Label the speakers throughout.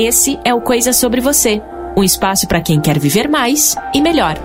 Speaker 1: Esse é o Coisa Sobre Você um espaço para quem quer viver mais e melhor.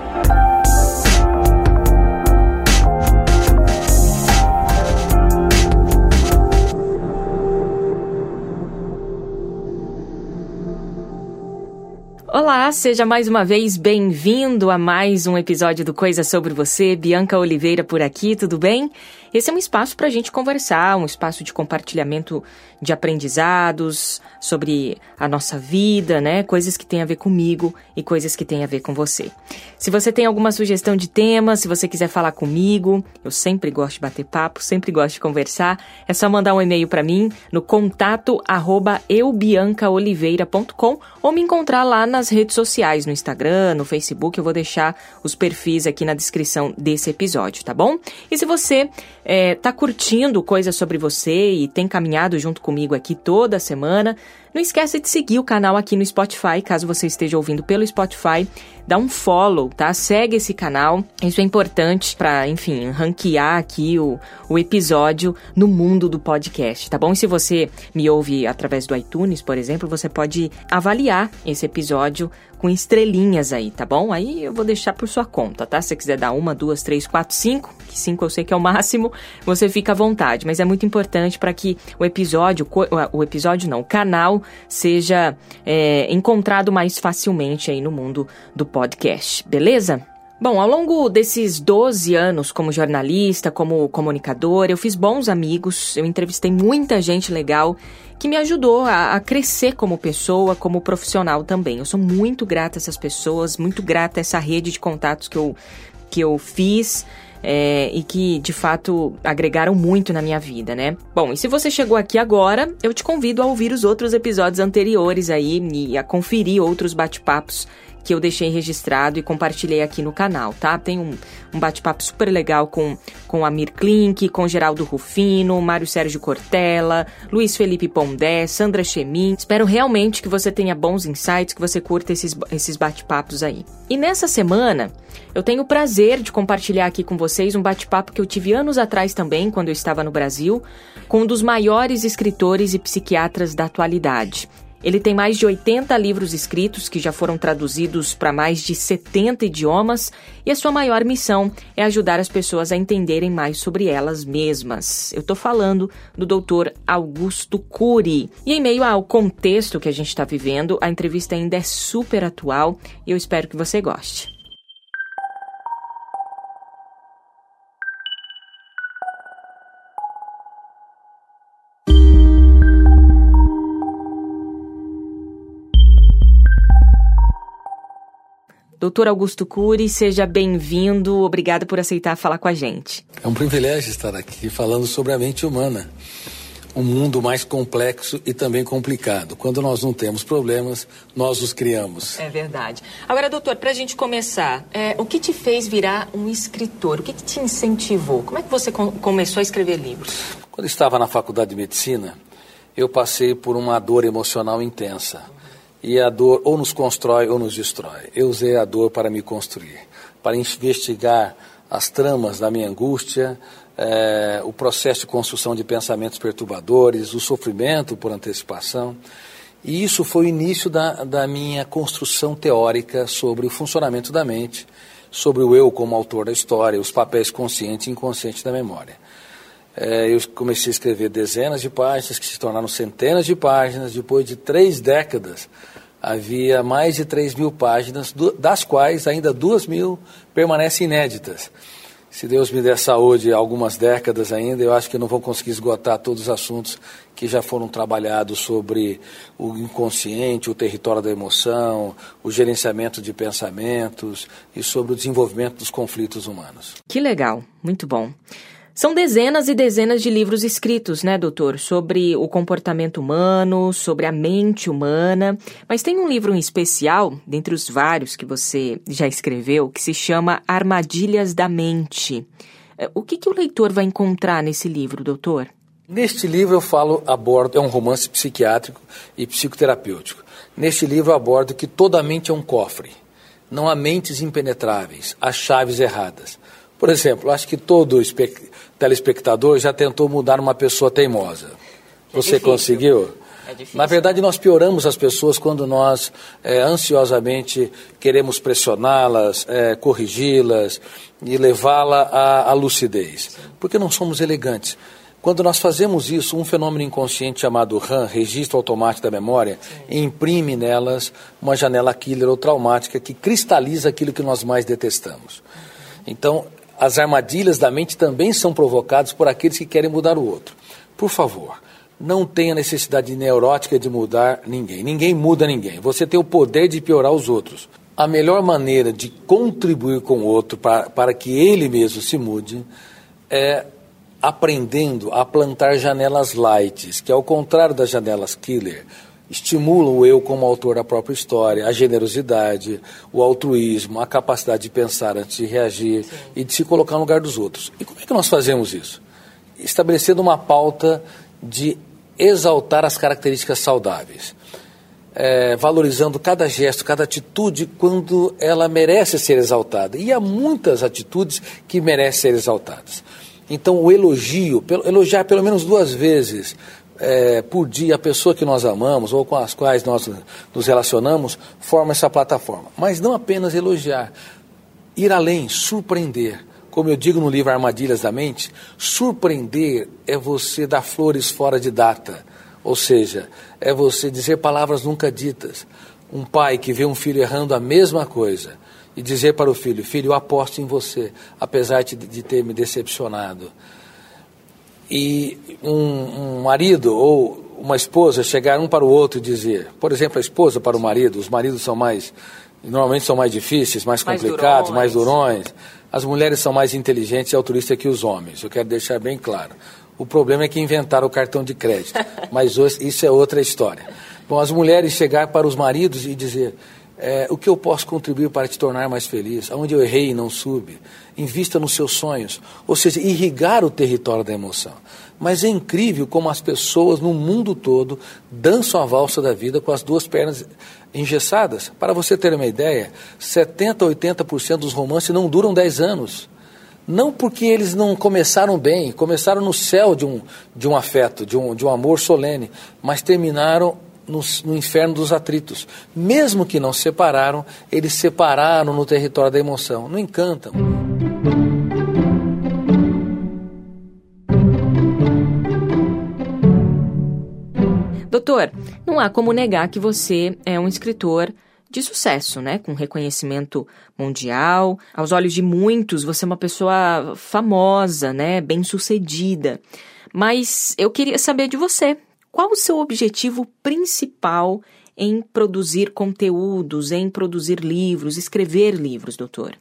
Speaker 1: Olá, seja mais uma vez bem-vindo a mais um episódio do Coisa Sobre Você. Bianca Oliveira por aqui, tudo bem? Esse é um espaço para a gente conversar, um espaço de compartilhamento de aprendizados sobre a nossa vida, né? Coisas que têm a ver comigo e coisas que têm a ver com você. Se você tem alguma sugestão de tema, se você quiser falar comigo, eu sempre gosto de bater papo, sempre gosto de conversar, é só mandar um e-mail para mim no contato arroba eubiancaoliveira.com ou me encontrar lá nas redes sociais, no Instagram, no Facebook, eu vou deixar os perfis aqui na descrição desse episódio, tá bom? E se você é, tá curtindo coisas sobre você e tem caminhado junto comigo aqui toda semana, não esqueça de seguir o canal aqui no Spotify, caso você esteja ouvindo pelo Spotify, dá um follow, tá? Segue esse canal. Isso é importante para, enfim, ranquear aqui o, o episódio no mundo do podcast, tá bom? E se você me ouve através do iTunes, por exemplo, você pode avaliar esse episódio com estrelinhas aí, tá bom? Aí eu vou deixar por sua conta, tá? Se você quiser dar uma, duas, três, quatro, cinco, que cinco eu sei que é o máximo, você fica à vontade. Mas é muito importante para que o episódio, o episódio não, o canal seja é, encontrado mais facilmente aí no mundo do podcast, beleza? Bom, ao longo desses 12 anos como jornalista, como comunicador, eu fiz bons amigos, eu entrevistei muita gente legal que me ajudou a, a, crescer como pessoa, como profissional também. Eu sou muito grata a essas pessoas, muito grata a essa rede de contatos que eu, que eu fiz. É, e que de fato agregaram muito na minha vida, né? Bom, e se você chegou aqui agora, eu te convido a ouvir os outros episódios anteriores aí e a conferir outros bate-papos que eu deixei registrado e compartilhei aqui no canal, tá? Tem um, um bate-papo super legal com, com Amir Klink, com Geraldo Rufino, Mário Sérgio Cortella, Luiz Felipe Pondé, Sandra Chemin. Espero realmente que você tenha bons insights, que você curta esses, esses bate-papos aí. E nessa semana, eu tenho o prazer de compartilhar aqui com vocês um bate-papo que eu tive anos atrás também, quando eu estava no Brasil, com um dos maiores escritores e psiquiatras da atualidade. Ele tem mais de 80 livros escritos que já foram traduzidos para mais de 70 idiomas e a sua maior missão é ajudar as pessoas a entenderem mais sobre elas mesmas. Eu estou falando do Dr. Augusto Cury. E em meio ao contexto que a gente está vivendo, a entrevista ainda é super atual e eu espero que você goste. Doutor Augusto Cury, seja bem-vindo. Obrigado por aceitar falar com a gente.
Speaker 2: É um privilégio estar aqui falando sobre a mente humana. Um mundo mais complexo e também complicado. Quando nós não temos problemas, nós os criamos.
Speaker 1: É verdade. Agora, doutor, para a gente começar, é, o que te fez virar um escritor? O que, que te incentivou? Como é que você com começou a escrever livros?
Speaker 2: Quando estava na faculdade de medicina, eu passei por uma dor emocional intensa e a dor ou nos constrói ou nos destrói. Eu usei a dor para me construir, para investigar as tramas da minha angústia, é, o processo de construção de pensamentos perturbadores, o sofrimento por antecipação. E isso foi o início da, da minha construção teórica sobre o funcionamento da mente, sobre o eu como autor da história, os papéis consciente e inconsciente da memória. É, eu comecei a escrever dezenas de páginas, que se tornaram centenas de páginas, depois de três décadas havia mais de 3 mil páginas, das quais ainda 2 mil permanecem inéditas. Se Deus me der saúde algumas décadas ainda, eu acho que não vou conseguir esgotar todos os assuntos que já foram trabalhados sobre o inconsciente, o território da emoção, o gerenciamento de pensamentos e sobre o desenvolvimento dos conflitos humanos.
Speaker 1: Que legal, muito bom. São dezenas e dezenas de livros escritos, né, doutor, sobre o comportamento humano, sobre a mente humana. Mas tem um livro em especial, dentre os vários que você já escreveu, que se chama Armadilhas da Mente. É, o que, que o leitor vai encontrar nesse livro, doutor?
Speaker 2: Neste livro eu falo, abordo, é um romance psiquiátrico e psicoterapêutico. Neste livro eu abordo que toda mente é um cofre. Não há mentes impenetráveis, há chaves erradas. Por exemplo, acho que todo telespectador já tentou mudar uma pessoa teimosa. Você conseguiu? É Na verdade, nós pioramos as pessoas quando nós é, ansiosamente queremos pressioná-las, é, corrigi-las e levá-la à, à lucidez. Porque não somos elegantes. Quando nós fazemos isso, um fenômeno inconsciente chamado RAM, registro automático da memória, Sim. imprime nelas uma janela killer ou traumática que cristaliza aquilo que nós mais detestamos. Então, as armadilhas da mente também são provocadas por aqueles que querem mudar o outro. Por favor, não tenha necessidade neurótica de mudar ninguém. Ninguém muda ninguém. Você tem o poder de piorar os outros. A melhor maneira de contribuir com o outro para, para que ele mesmo se mude é aprendendo a plantar janelas lights, que ao contrário das janelas killer, estimulam o eu como autor da própria história, a generosidade, o altruísmo, a capacidade de pensar antes de reagir Sim. e de se colocar no lugar dos outros. E como é que nós fazemos isso? Estabelecendo uma pauta de exaltar as características saudáveis. É, valorizando cada gesto, cada atitude quando ela merece ser exaltada. E há muitas atitudes que merecem ser exaltadas. Então, o elogio, elogiar pelo menos duas vezes é, por dia a pessoa que nós amamos ou com as quais nós nos relacionamos, forma essa plataforma. Mas não apenas elogiar, ir além, surpreender. Como eu digo no livro Armadilhas da Mente, surpreender é você dar flores fora de data. Ou seja, é você dizer palavras nunca ditas. Um pai que vê um filho errando a mesma coisa e dizer para o filho: Filho, eu aposto em você, apesar de, de ter me decepcionado. E um, um, marido ou uma esposa chegar um para o outro e dizer, por exemplo, a esposa para o marido, os maridos são mais, normalmente são mais difíceis, mais, mais complicados, durões. mais durões. As mulheres são mais inteligentes e altruístas que os homens, eu quero deixar bem claro. O problema é que inventaram o cartão de crédito, mas isso é outra história. Bom, as mulheres chegar para os maridos e dizer: é, o que eu posso contribuir para te tornar mais feliz? Aonde eu errei e não soube? Invista nos seus sonhos. Ou seja, irrigar o território da emoção. Mas é incrível como as pessoas no mundo todo dançam a valsa da vida com as duas pernas engessadas. Para você ter uma ideia, 70% a 80% dos romances não duram 10 anos. Não porque eles não começaram bem, começaram no céu de um, de um afeto, de um, de um amor solene, mas terminaram no, no, inferno dos atritos. Mesmo que não se separaram, eles separaram no território da emoção. Não encantam.
Speaker 1: Doutor, não há como negar que você é um escritor de sucesso, né? Com reconhecimento mundial. Aos olhos de muitos, você é uma pessoa famosa, né? Bem sucedida. Mas eu queria saber de você. Qual o seu objetivo principal em produzir conteúdos, em produzir livros, escrever livros, doutor?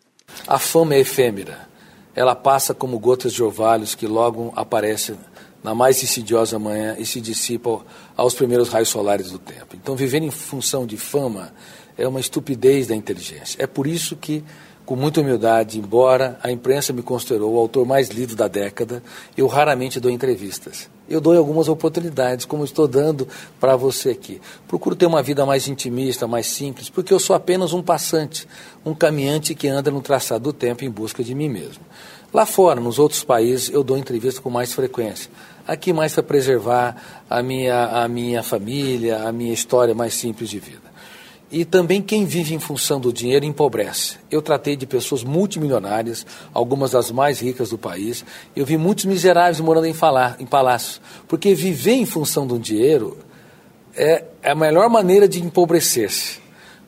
Speaker 2: A fama é efêmera. Ela passa como gotas de orvalhos que logo aparecem na mais insidiosa manhã e se dissipam aos primeiros raios solares do tempo. Então, viver em função de fama é uma estupidez da inteligência. É por isso que com muita humildade, embora a imprensa me considerou o autor mais lido da década, eu raramente dou entrevistas. Eu dou algumas oportunidades, como estou dando para você aqui. Procuro ter uma vida mais intimista, mais simples, porque eu sou apenas um passante, um caminhante que anda no traçado do tempo em busca de mim mesmo. Lá fora, nos outros países, eu dou entrevista com mais frequência. Aqui mais para preservar a minha, a minha família, a minha história mais simples de vida. E também quem vive em função do dinheiro empobrece. Eu tratei de pessoas multimilionárias, algumas das mais ricas do país. Eu vi muitos miseráveis morando em, falar, em palácios. Porque viver em função do dinheiro é, é a melhor maneira de empobrecer-se.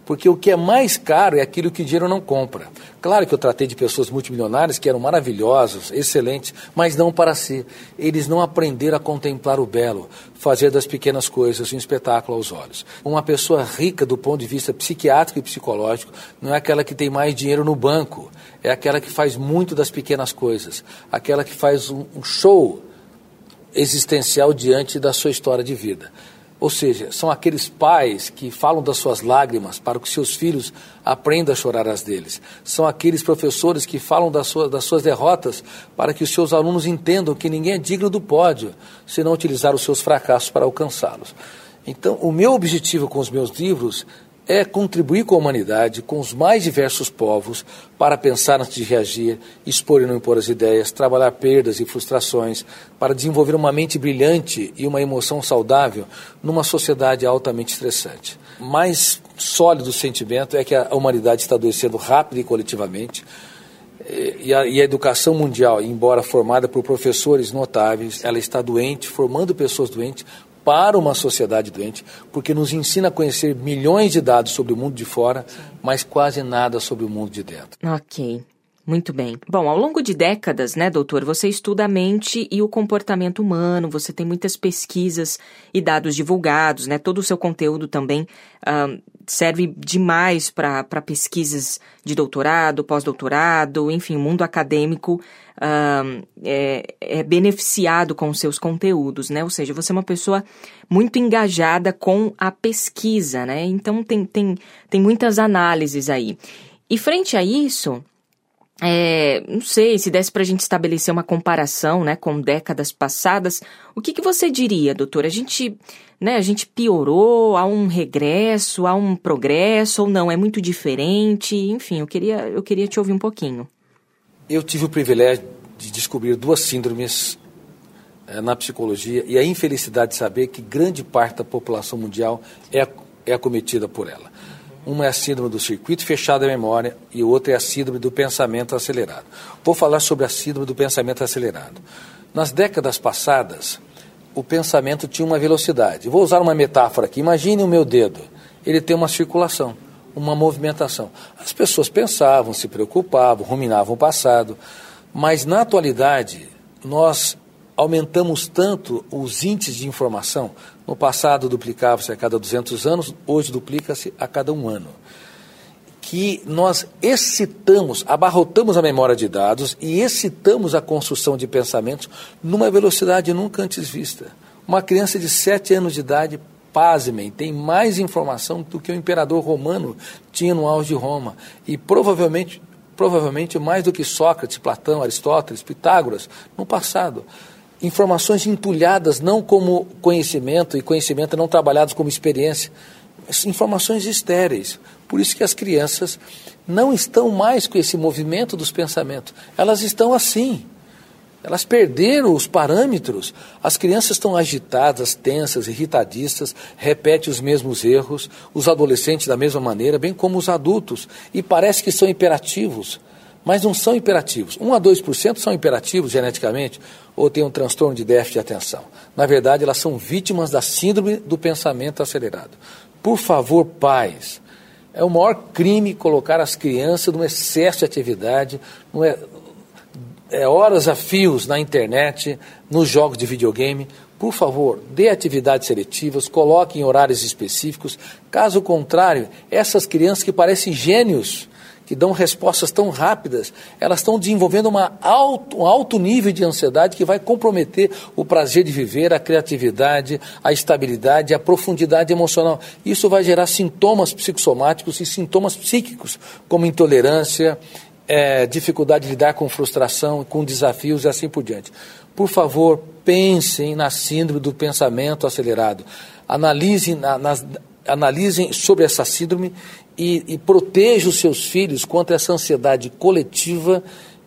Speaker 2: Porque o que é mais caro é aquilo que o dinheiro não compra. Claro que eu tratei de pessoas multimilionárias que eram maravilhosas, excelentes, mas não para si. Eles não aprenderam a contemplar o belo, fazer das pequenas coisas um espetáculo aos olhos. Uma pessoa rica do ponto de vista psiquiátrico e psicológico não é aquela que tem mais dinheiro no banco, é aquela que faz muito das pequenas coisas, aquela que faz um show existencial diante da sua história de vida. Ou seja, são aqueles pais que falam das suas lágrimas para que seus filhos aprendam a chorar as deles. São aqueles professores que falam das suas, das suas derrotas para que os seus alunos entendam que ninguém é digno do pódio se não utilizar os seus fracassos para alcançá-los. Então, o meu objetivo com os meus livros é contribuir com a humanidade, com os mais diversos povos, para pensar antes de reagir, expor e não impor as ideias, trabalhar perdas e frustrações, para desenvolver uma mente brilhante e uma emoção saudável numa sociedade altamente estressante. Mais sólido sentimento é que a humanidade está adoecendo rápido e coletivamente, e a, e a, educação mundial, embora formada por professores notáveis, ela está doente, formando pessoas doentes para uma sociedade doente, porque nos ensina a conhecer milhões de dados sobre o mundo de fora, mas quase nada sobre o mundo de dentro.
Speaker 1: Ok. Muito bem. Bom, ao longo de décadas, né, doutor, você estuda a mente e o comportamento humano, você tem muitas pesquisas e dados divulgados, né? Todo o seu conteúdo também uh, serve demais para pesquisas de doutorado, pós-doutorado, enfim, o mundo acadêmico é, é beneficiado com os seus conteúdos, né? Ou seja, você é uma pessoa muito engajada com a pesquisa, né? Então tem, tem, tem muitas análises aí. E frente a isso, é, não sei, se desse para a gente estabelecer uma comparação né, com décadas passadas, o que, que você diria, doutor? A gente, né, a gente piorou, há um regresso, há um progresso ou não? É muito diferente? Enfim, eu queria, eu queria te ouvir um pouquinho.
Speaker 2: Eu tive o privilégio de descobrir duas síndromes é, na psicologia e a infelicidade de saber que grande parte da população mundial é, é acometida por ela. Uma é a síndrome do circuito fechado da memória e outra é a síndrome do pensamento acelerado. Vou falar sobre a síndrome do pensamento acelerado. Nas décadas passadas, o pensamento tinha uma velocidade. Vou usar uma metáfora aqui. Imagine o meu dedo. Ele tem uma circulação, uma movimentação. As pessoas pensavam, se preocupavam, ruminavam o passado, mas na atualidade nós aumentamos tanto os índices de informação. No passado duplicava-se a cada 200 anos, hoje duplica-se a cada um ano. Que nós excitamos, abarrotamos a memória de dados e excitamos a construção de pensamentos numa velocidade nunca antes vista. Uma criança de 7 anos de idade, pasmem, tem mais informação do que o imperador romano tinha no auge de Roma. E provavelmente, provavelmente mais do que Sócrates, Platão, Aristóteles, Pitágoras no passado informações entulhadas não como conhecimento e conhecimento não trabalhados como experiência, informações estéreis. Por isso que as crianças não estão mais com esse movimento dos pensamentos, elas estão assim. Elas perderam os parâmetros. As crianças estão agitadas, tensas, irritadistas, repetem os mesmos erros, os adolescentes da mesma maneira, bem como os adultos, e parece que são imperativos mas não são imperativos. 1 a 2% são imperativos geneticamente ou têm um transtorno de déficit de atenção. Na verdade, elas são vítimas da síndrome do pensamento acelerado. Por favor, pais, é o maior crime colocar as crianças num excesso de atividade, é, é horas a fios na internet, nos jogos de videogame. Por favor, dê atividades seletivas, coloque em horários específicos. Caso contrário, essas crianças que parecem gênios, que dão respostas tão rápidas, elas estão desenvolvendo alto, um alto nível de ansiedade que vai comprometer o prazer de viver, a criatividade, a estabilidade, a profundidade emocional. Isso vai gerar sintomas psicossomáticos e sintomas psíquicos, como intolerância, é, dificuldade de lidar com frustração, com desafios e assim por diante. Por favor, pensem na síndrome do pensamento acelerado. Analisem, na, nas, analisem sobre essa síndrome e, e proteja os seus filhos contra essa ansiedade coletiva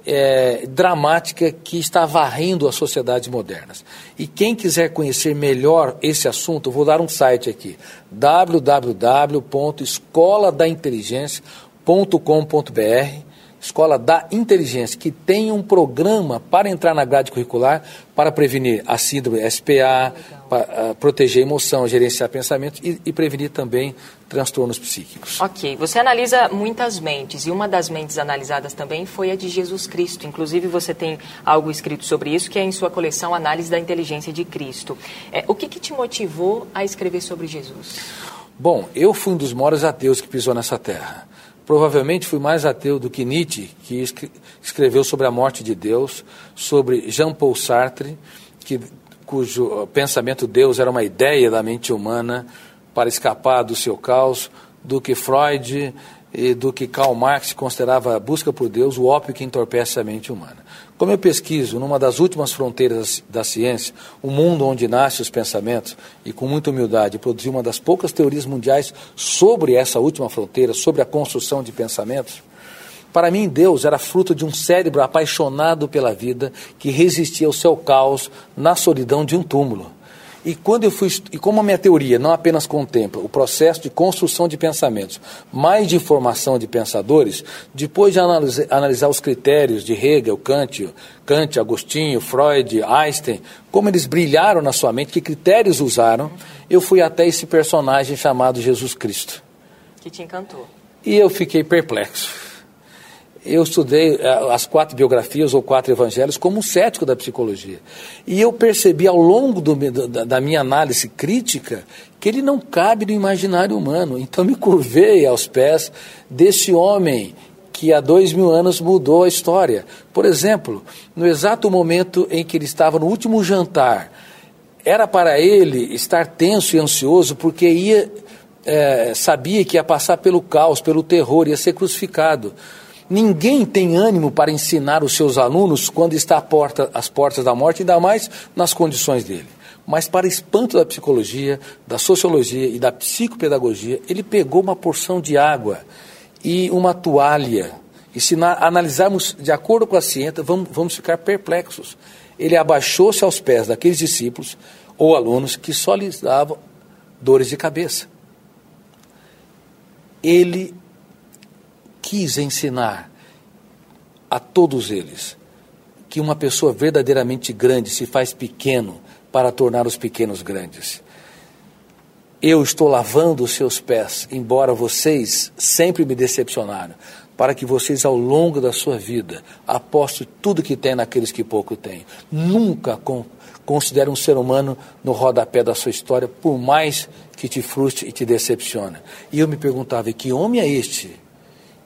Speaker 2: é, dramática que está varrendo as sociedades modernas. E quem quiser conhecer melhor esse assunto, vou dar um site aqui: www.escoladainteligência.com.br Escola da Inteligência, que tem um programa para entrar na grade curricular para prevenir a síndrome SPA, para, uh, proteger a emoção, gerenciar pensamentos e, e, prevenir também transtornos psíquicos.
Speaker 1: Ok, você analisa muitas mentes e uma das mentes analisadas também foi a de Jesus Cristo. Inclusive você tem algo escrito sobre isso que é em sua coleção Análise da Inteligência de Cristo. É, o que, que te motivou a escrever sobre Jesus?
Speaker 2: Bom, eu fui um dos maiores ateus que pisou nessa terra. Provavelmente fui mais ateu do que Nietzsche, que escreveu sobre a morte de Deus, sobre Jean-Paul Sartre, que, cujo pensamento Deus era uma ideia da mente humana para escapar do seu caos, do que Freud, do que Karl Marx considerava a busca por Deus o ópio que entorpece a mente humana. Como eu pesquiso numa das últimas fronteiras da ciência, o mundo onde nascem os pensamentos, e com muita humildade produzi uma das poucas teorias mundiais sobre essa última fronteira, sobre a construção de pensamentos, para mim, Deus era fruto de um cérebro apaixonado pela vida que resistia ao seu caos na solidão de um túmulo. E quando eu fui e como a minha teoria não apenas contempla o processo de construção de pensamentos, mas de formação de pensadores, depois de analisar, analisar os critérios de Hegel, Kant, Kant, Agostinho, Freud, Einstein, como eles brilharam na sua mente, que critérios usaram, eu fui até esse personagem chamado Jesus Cristo.
Speaker 1: Que te encantou.
Speaker 2: E eu fiquei perplexo eu estudei eh, as quatro biografias ou quatro evangelhos como um cético da psicologia. E eu percebi ao longo do, da, da, minha análise crítica que ele não cabe no imaginário humano. Então me curvei aos pés desse homem que há dois mil anos mudou a história. Por exemplo, no exato momento em que ele estava no último jantar, era para ele estar tenso e ansioso porque ia, é, sabia que ia passar pelo caos, pelo terror, ia ser crucificado. Ninguém tem ânimo para ensinar os seus alunos quando está porta, às portas da morte, ainda mais nas condições dele. Mas, para espanto da psicologia, da sociologia e da psicopedagogia, ele pegou uma porção de água e uma toalha. E se na, analisarmos de acordo com a ciência, vamos, vamos ficar perplexos. Ele abaixou-se aos pés daqueles discípulos ou alunos que só lhes davam dores de cabeça. Ele quis ensinar a todos eles que uma pessoa verdadeiramente grande se faz pequeno para tornar os pequenos grandes. Eu estou lavando os seus pés, embora vocês sempre me decepcionaram, para que vocês, ao longo da sua vida, apostem tudo que tem naqueles que pouco têm. Nunca con considere um ser humano no rodapé da sua história, por mais que te frustre e te decepcione. E eu me perguntava: que homem é este?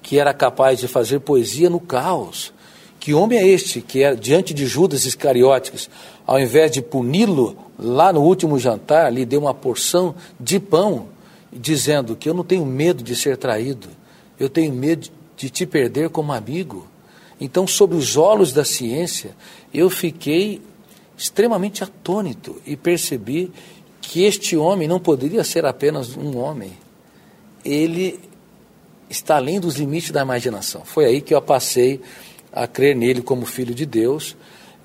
Speaker 2: Que era capaz de fazer poesia no caos. Que homem é este que, é, diante de Judas Iscariotes, ao invés de puni-lo, lá no último jantar, lhe deu uma porção de pão, dizendo que eu não tenho medo de ser traído, eu tenho medo de te perder como amigo. Então, sob os olhos da ciência, eu fiquei extremamente atônito e percebi que este homem não poderia ser apenas um homem. Ele está além dos limites da imaginação. Foi aí que eu passei a crer nele como filho de Deus.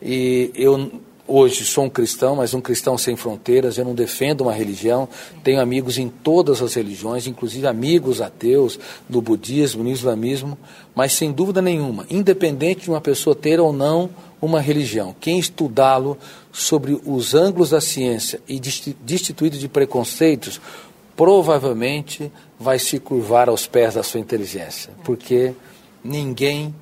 Speaker 2: E eu hoje sou um cristão, mas um cristão sem fronteiras. Eu não defendo uma religião. Tenho amigos em todas as religiões, inclusive amigos ateus do budismo, no islamismo. Mas sem dúvida nenhuma, independente de uma pessoa ter ou não uma religião, quem estudá-lo sobre os ângulos da ciência e destituído de preconceitos, provavelmente vai se curvar aos pés da sua inteligência, porque ninguém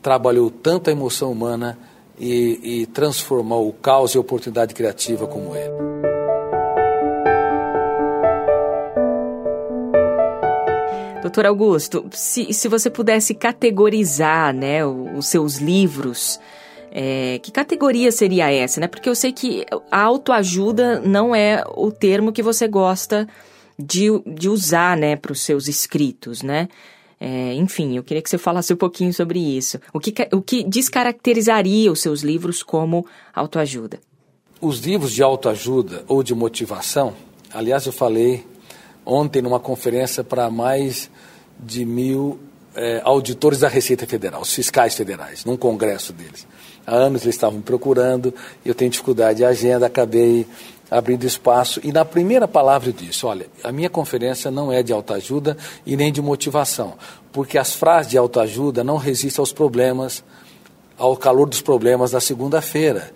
Speaker 2: trabalhou tanto a emoção humana e, e transformou o caos e a oportunidade criativa como ele.
Speaker 1: Doutor Augusto, se, se você pudesse categorizar né, os seus livros, é, que categoria seria essa? Né? Porque eu sei que a autoajuda não é o termo que você gosta de, de usar, né, para os seus escritos, né? É, enfim, eu queria que você falasse um pouquinho sobre isso. O que, o que descaracterizaria os seus livros como autoajuda?
Speaker 2: Os livros de autoajuda ou de motivação, aliás, eu falei ontem numa conferência para mais de mil é, auditores da Receita Federal, os fiscais federais, num congresso deles. Há anos eles estavam procurando, eu tenho dificuldade de agenda, acabei abrindo espaço. E na primeira palavra eu disse: olha, a minha conferência não é de autoajuda e nem de motivação, porque as frases de autoajuda não resistem aos problemas, ao calor dos problemas da segunda-feira.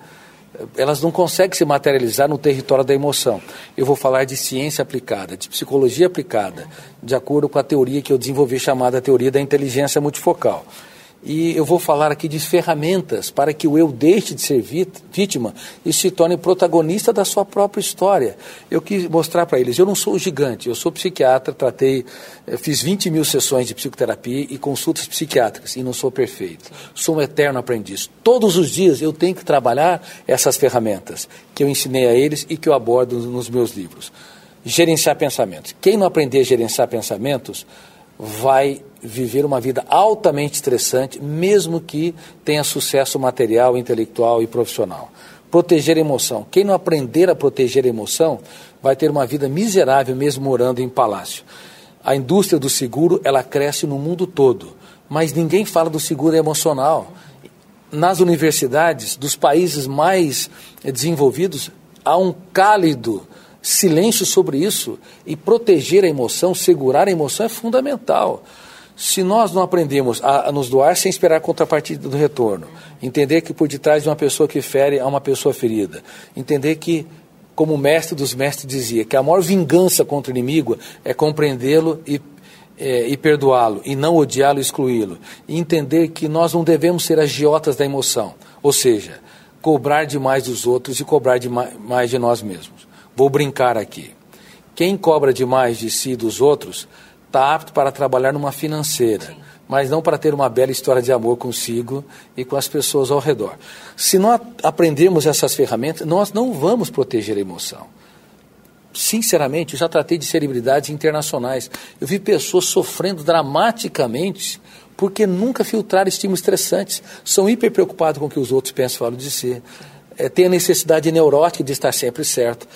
Speaker 2: Elas não conseguem se materializar no território da emoção. Eu vou falar de ciência aplicada, de psicologia aplicada, de acordo com a teoria que eu desenvolvi chamada teoria da inteligência multifocal. E eu vou falar aqui de ferramentas para que o eu deixe de ser vítima e se torne protagonista da sua própria história. Eu quis mostrar para eles: eu não sou gigante, eu sou psiquiatra, tratei, eh, fiz 20 mil sessões de psicoterapia e consultas psiquiátricas e não sou perfeito. Sou um eterno aprendiz. Todos os dias eu tenho que trabalhar essas ferramentas que eu ensinei a eles e que eu abordo nos meus livros. Gerenciar pensamentos. Quem não aprender a gerenciar pensamentos vai viver uma vida altamente estressante, mesmo que tenha sucesso material, intelectual e profissional. Proteger a emoção. Quem não aprender a proteger a emoção vai ter uma vida miserável mesmo morando em palácio. A indústria do seguro, ela cresce no mundo todo, mas ninguém fala do seguro emocional. Nas universidades dos países mais desenvolvidos, há um cálido silêncio sobre isso e proteger a emoção, segurar a emoção é fundamental. Se nós não aprendemos a, nos doar sem esperar a contrapartida do retorno, entender que por detrás de uma pessoa que fere há uma pessoa ferida, entender que, como o mestre dos mestres dizia, que a maior vingança contra o inimigo é compreendê-lo e, é, e perdoá-lo, e não odiá-lo e excluí-lo. E entender que nós não devemos ser agiotas da emoção, ou seja, cobrar demais dos outros e cobrar demais de nós mesmos. Vou brincar aqui. Quem cobra demais de si e dos outros está apto para trabalhar numa financeira, Sim. mas não para ter uma bela história de amor consigo e com as pessoas ao redor. Se nós aprendermos essas ferramentas, nós não vamos proteger a emoção. Sinceramente, eu já tratei de celebridades internacionais. Eu vi pessoas sofrendo dramaticamente porque nunca filtraram estímulos estressantes. São hiper preocupados com o que os outros pensam e falam de si. É, tem a necessidade neurótica de estar sempre certo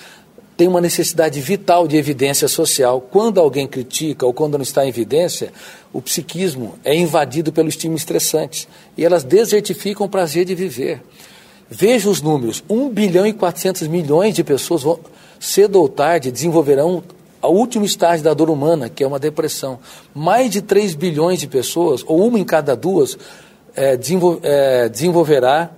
Speaker 2: tem uma necessidade vital de evidência social. Quando alguém critica ou quando não está em evidência, o psiquismo é invadido pelo estímulo estressante e elas desertificam o prazer de viver. Veja os números: 1 bilhão e 400 milhões de pessoas vão, cedo ou tarde desenvolverão o último estágio da dor humana, que é uma depressão. Mais de 3 bilhões de pessoas, ou uma em cada duas, é, é, desenvolverá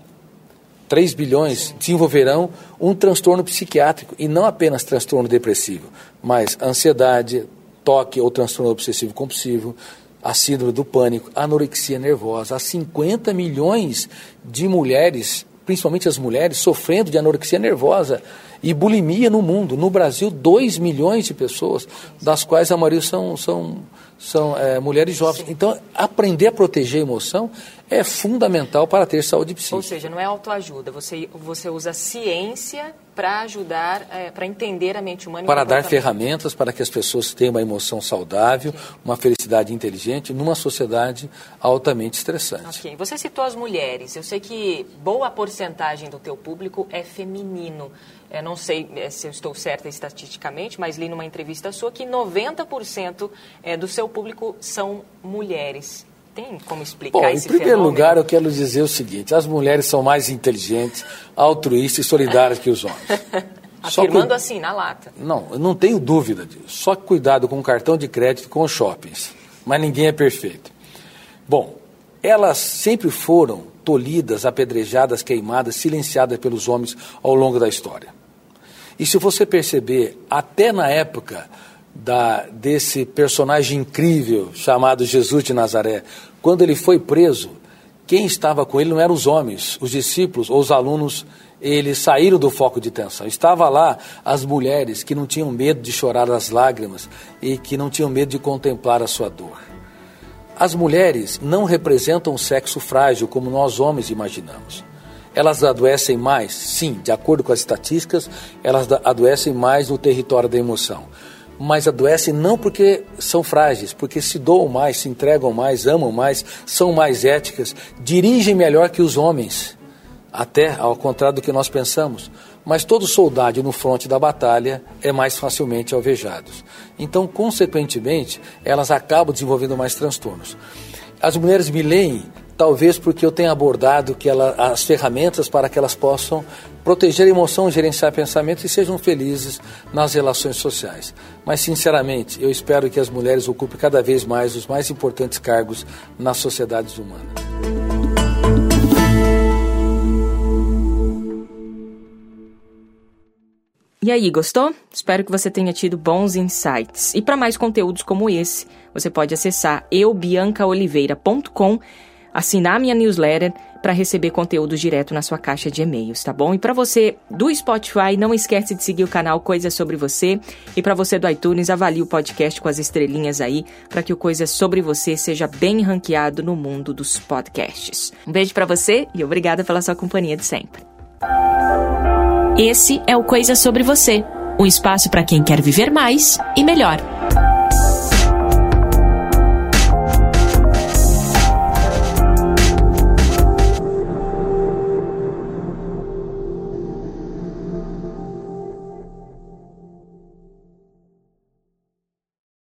Speaker 2: 3 bilhões desenvolverão um transtorno psiquiátrico e não apenas transtorno depressivo, mas ansiedade, toque ou transtorno obsessivo compulsivo, a síndrome do pânico, anorexia nervosa. Há 50 milhões de mulheres, principalmente as mulheres, sofrendo de anorexia nervosa e bulimia no mundo. No Brasil, 2 milhões de pessoas, das quais a maioria são, são são é, mulheres jovens. Sim. Então, aprender a proteger a emoção é fundamental para ter saúde psíquica.
Speaker 1: Ou seja, não é autoajuda, você, você usa ciência para ajudar, é, para entender a mente humana.
Speaker 2: Para dar ferramentas para que as pessoas tenham uma emoção saudável, Sim. uma felicidade inteligente, numa sociedade altamente estressante.
Speaker 1: Ok. Você citou as mulheres. Eu sei que boa porcentagem do teu público é feminino. Eu não sei é, se eu estou certa estatisticamente, mas li numa entrevista sua que 90% é, do seu público são mulheres. Tem como explicar Bom, esse
Speaker 2: Em primeiro
Speaker 1: fenômeno?
Speaker 2: lugar, eu quero dizer o seguinte: as mulheres são mais inteligentes, altruístas e solidárias que os homens.
Speaker 1: Afirmando cu... assim, na lata.
Speaker 2: Não, eu não tenho dúvida disso. Só cuidado com o cartão de crédito e com os shoppings. Mas ninguém é perfeito. Bom, elas sempre foram tolhidas, apedrejadas, queimadas, silenciadas pelos homens ao longo da história. E se você perceber, até na época da, desse personagem incrível chamado Jesus de Nazaré, quando ele foi preso, quem estava com ele não eram os homens, os discípulos ou os alunos, eles saíram do foco de tensão. Estava lá as mulheres que não tinham medo de chorar as lágrimas e que não tinham medo de contemplar a sua dor. As mulheres não representam o sexo frágil como nós homens imaginamos. Elas adoecem mais? Sim, de acordo com as estatísticas, elas adoecem mais no território da emoção. Mas adoecem não porque são frágeis, porque se doam mais, se entregam mais, amam mais, são mais éticas, dirigem melhor que os homens, até ao contrário do que nós pensamos. Mas todo soldado no fronte da batalha é mais facilmente alvejado. Então, consequentemente, elas acabam desenvolvendo mais transtornos. As mulheres me leem talvez porque eu tenha abordado que ela, as ferramentas para que elas possam proteger a emoção, gerenciar pensamentos e sejam felizes nas relações sociais. Mas, sinceramente, eu espero que as mulheres ocupem cada vez mais os mais importantes cargos nas sociedades humanas.
Speaker 1: E aí, gostou? Espero que você tenha tido bons insights. E para mais conteúdos como esse, você pode acessar eubiancaoliveira.com assinar minha newsletter para receber conteúdo direto na sua caixa de e-mails, tá bom? E para você do Spotify, não esquece de seguir o canal Coisas Sobre Você. E para você do iTunes, avalie o podcast com as estrelinhas aí, para que o Coisas Sobre Você seja bem ranqueado no mundo dos podcasts. Um beijo para você e obrigada pela sua companhia de sempre. Esse é o Coisas Sobre Você, um espaço para quem quer viver mais e melhor.